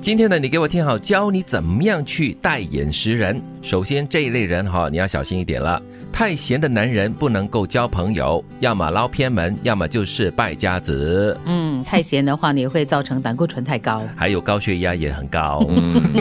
今天呢，你给我听好，教你怎么样去带眼识人。首先这一类人哈，你要小心一点了。太闲的男人不能够交朋友，要么捞偏门，要么就是败家子。嗯，太闲的话你，会造成胆固醇太高。还有高血压也很高。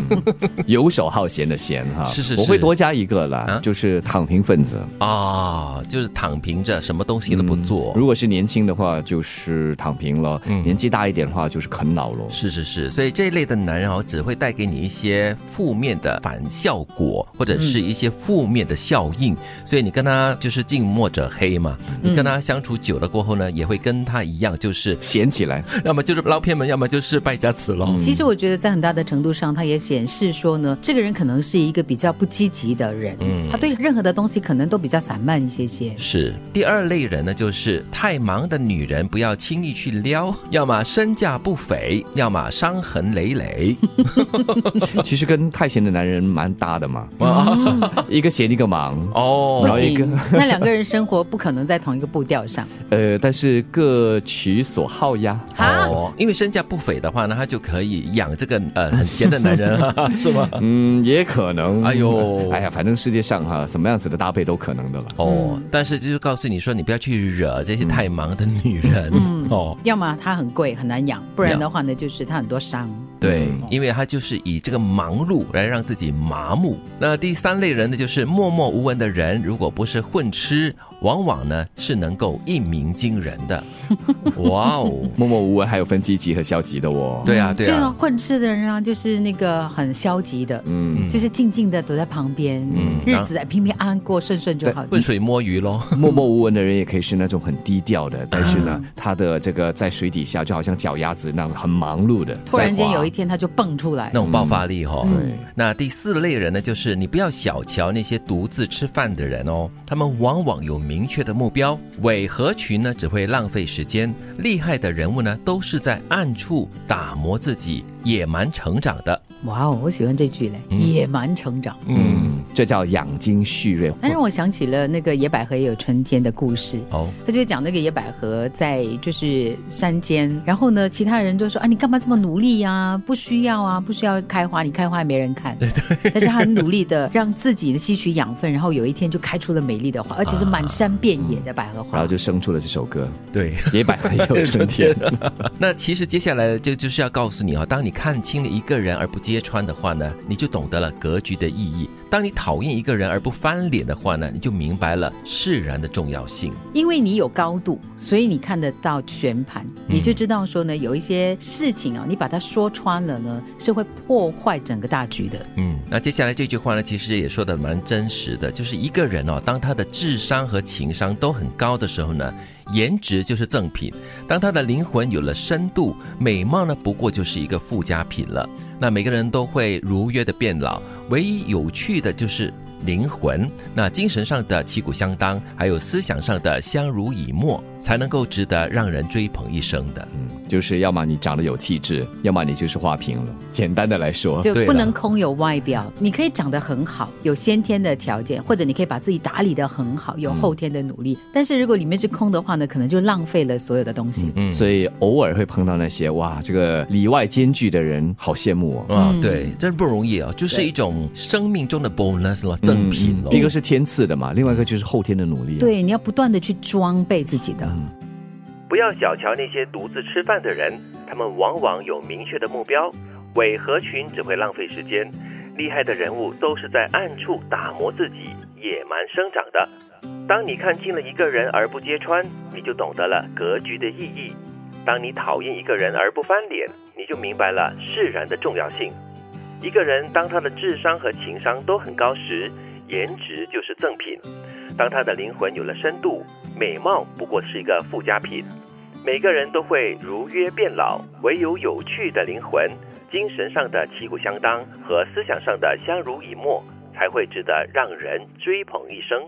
游手好闲的闲哈，是是是我会多加一个啦，啊就是躺平分子。啊、就是躺平着，什么东西都不做。如果是年轻的话，就是躺平了；年纪大一点的话，就是啃老了。是是是，所以这一类的男人哦，只会带给你一些负面的反效果，或者是一些负面的效应。所以你跟他就是近墨者黑嘛，你跟他相处久了过后呢，也会跟他一样，就是闲起来，要么就是捞偏门，要么就是败家子喽。其实我觉得在很大的程度上，他也显示说呢，这个人可能是一个比较不积极的人，他对任何的东西可能都比较散漫一些些。是第二类人呢，就是太忙的女人不要轻易去撩，要么身价不菲，要么伤痕累累。其实跟太闲的男人蛮搭的嘛。一个闲一个忙，哦不然后一个行，那两个人生活不可能在同一个步调上。呃，但是各取所好呀。啊，哦，因为身价不菲的话呢，他就可以养这个呃很闲的男人，是吗？嗯，也可能。哎呦哎呀，反正世界上哈，什么样子的搭配都可能的了。哦，但是就是告诉你说，你不要去惹这些太忙的女人、哦。要么他很贵很难养，不然的话呢，就是他很多伤。对，因为他就是以这个忙碌来让自己麻木。那第三类人呢，就是默默无闻的人，如果不是混吃，往往呢是能够一鸣惊人的。哇哦，默默无闻还有分积极和消极的哦。对啊，对这种啊，混吃的人啊，就是那个很消极的，嗯，就是静静的走在旁边，日子平平安安过，顺顺就好。浑水摸鱼喽。默默无闻的人也可以是那种很低调的，但是呢，他的这个在水底下就好像脚丫子那样很忙碌的。突然间有一天他就蹦出来那，种爆发力哈、对那第四类人呢，就是你不要小瞧那些独自吃饭的人哦，他们往往有明确的目标，伪合群呢？只会浪费时间，厉害的人物呢都是在暗处打磨自己，野蛮成长的。哇哦，我喜欢这句嘞，野蛮成长。嗯，这叫养精蓄锐。那让我想起了那个野百合也有春天的故事。哦，他就讲那个野百合在就是山间，然后呢，其他人就说啊，你干嘛这么努力呀、不需要啊，不需要开花，你开花也没人看。对对。但是他很努力的让自己的吸取养分，然后有一天就开出了美丽的花，而且是满山遍野的百合花。然后就生出了这首歌对。《野百合也有春天》。那其实接下来就就是要告诉你啊、当你看清了一个人而不揭穿的话呢，你就懂得了格局的意义；当你讨厌一个人而不翻脸的话呢，你就明白了释然的重要性。因为你有高度，所以你看得到全盘，你就知道说呢，有一些事情啊，你把它说穿了呢，是会破坏整个大局的。嗯，那接下来这句话呢，其实也说的蛮真实的，就是一个人哦，当他的智商和情商都很高的时候呢，颜值就是赠品；当他的灵魂有了深度，美貌呢不过就是一个附加品了。那每个人都会如约的变老，唯一有趣的就是。灵魂，那精神上的旗鼓相当，还有思想上的相濡以沫，才能够值得让人追捧一生的。嗯就是要么你长得有气质，要么你就是花瓶了。简单的来说，就不能空有外表，你可以长得很好，有先天的条件，或者你可以把自己打理的很好，有后天的努力。但是如果里面是空的话呢，可能就浪费了所有的东西。嗯所以偶尔会碰到那些哇，这个里外兼具的人，好羡慕哦。啊、对，真不容易啊，就是一种生命中的 bonus 了，赠品咯。一个是天赐的嘛，另外一个就是后天的努力。，对，你要不断的去装备自己的。不要小瞧那些独自吃饭的人，他们往往有明确的目标，伪合群只会浪费时间。厉害的人物都是在暗处打磨自己，野蛮生长的。当你看清了一个人而不揭穿，你就懂得了格局的意义；当你讨厌一个人而不翻脸，你就明白了释然的重要性。一个人当他的智商和情商都很高时，颜值就是赠品；当他的灵魂有了深度，美貌不过是一个附加品。每个人都会如约变老，唯有有趣的灵魂、精神上的旗鼓相当和思想上的相濡以沫，才会值得让人追捧一生。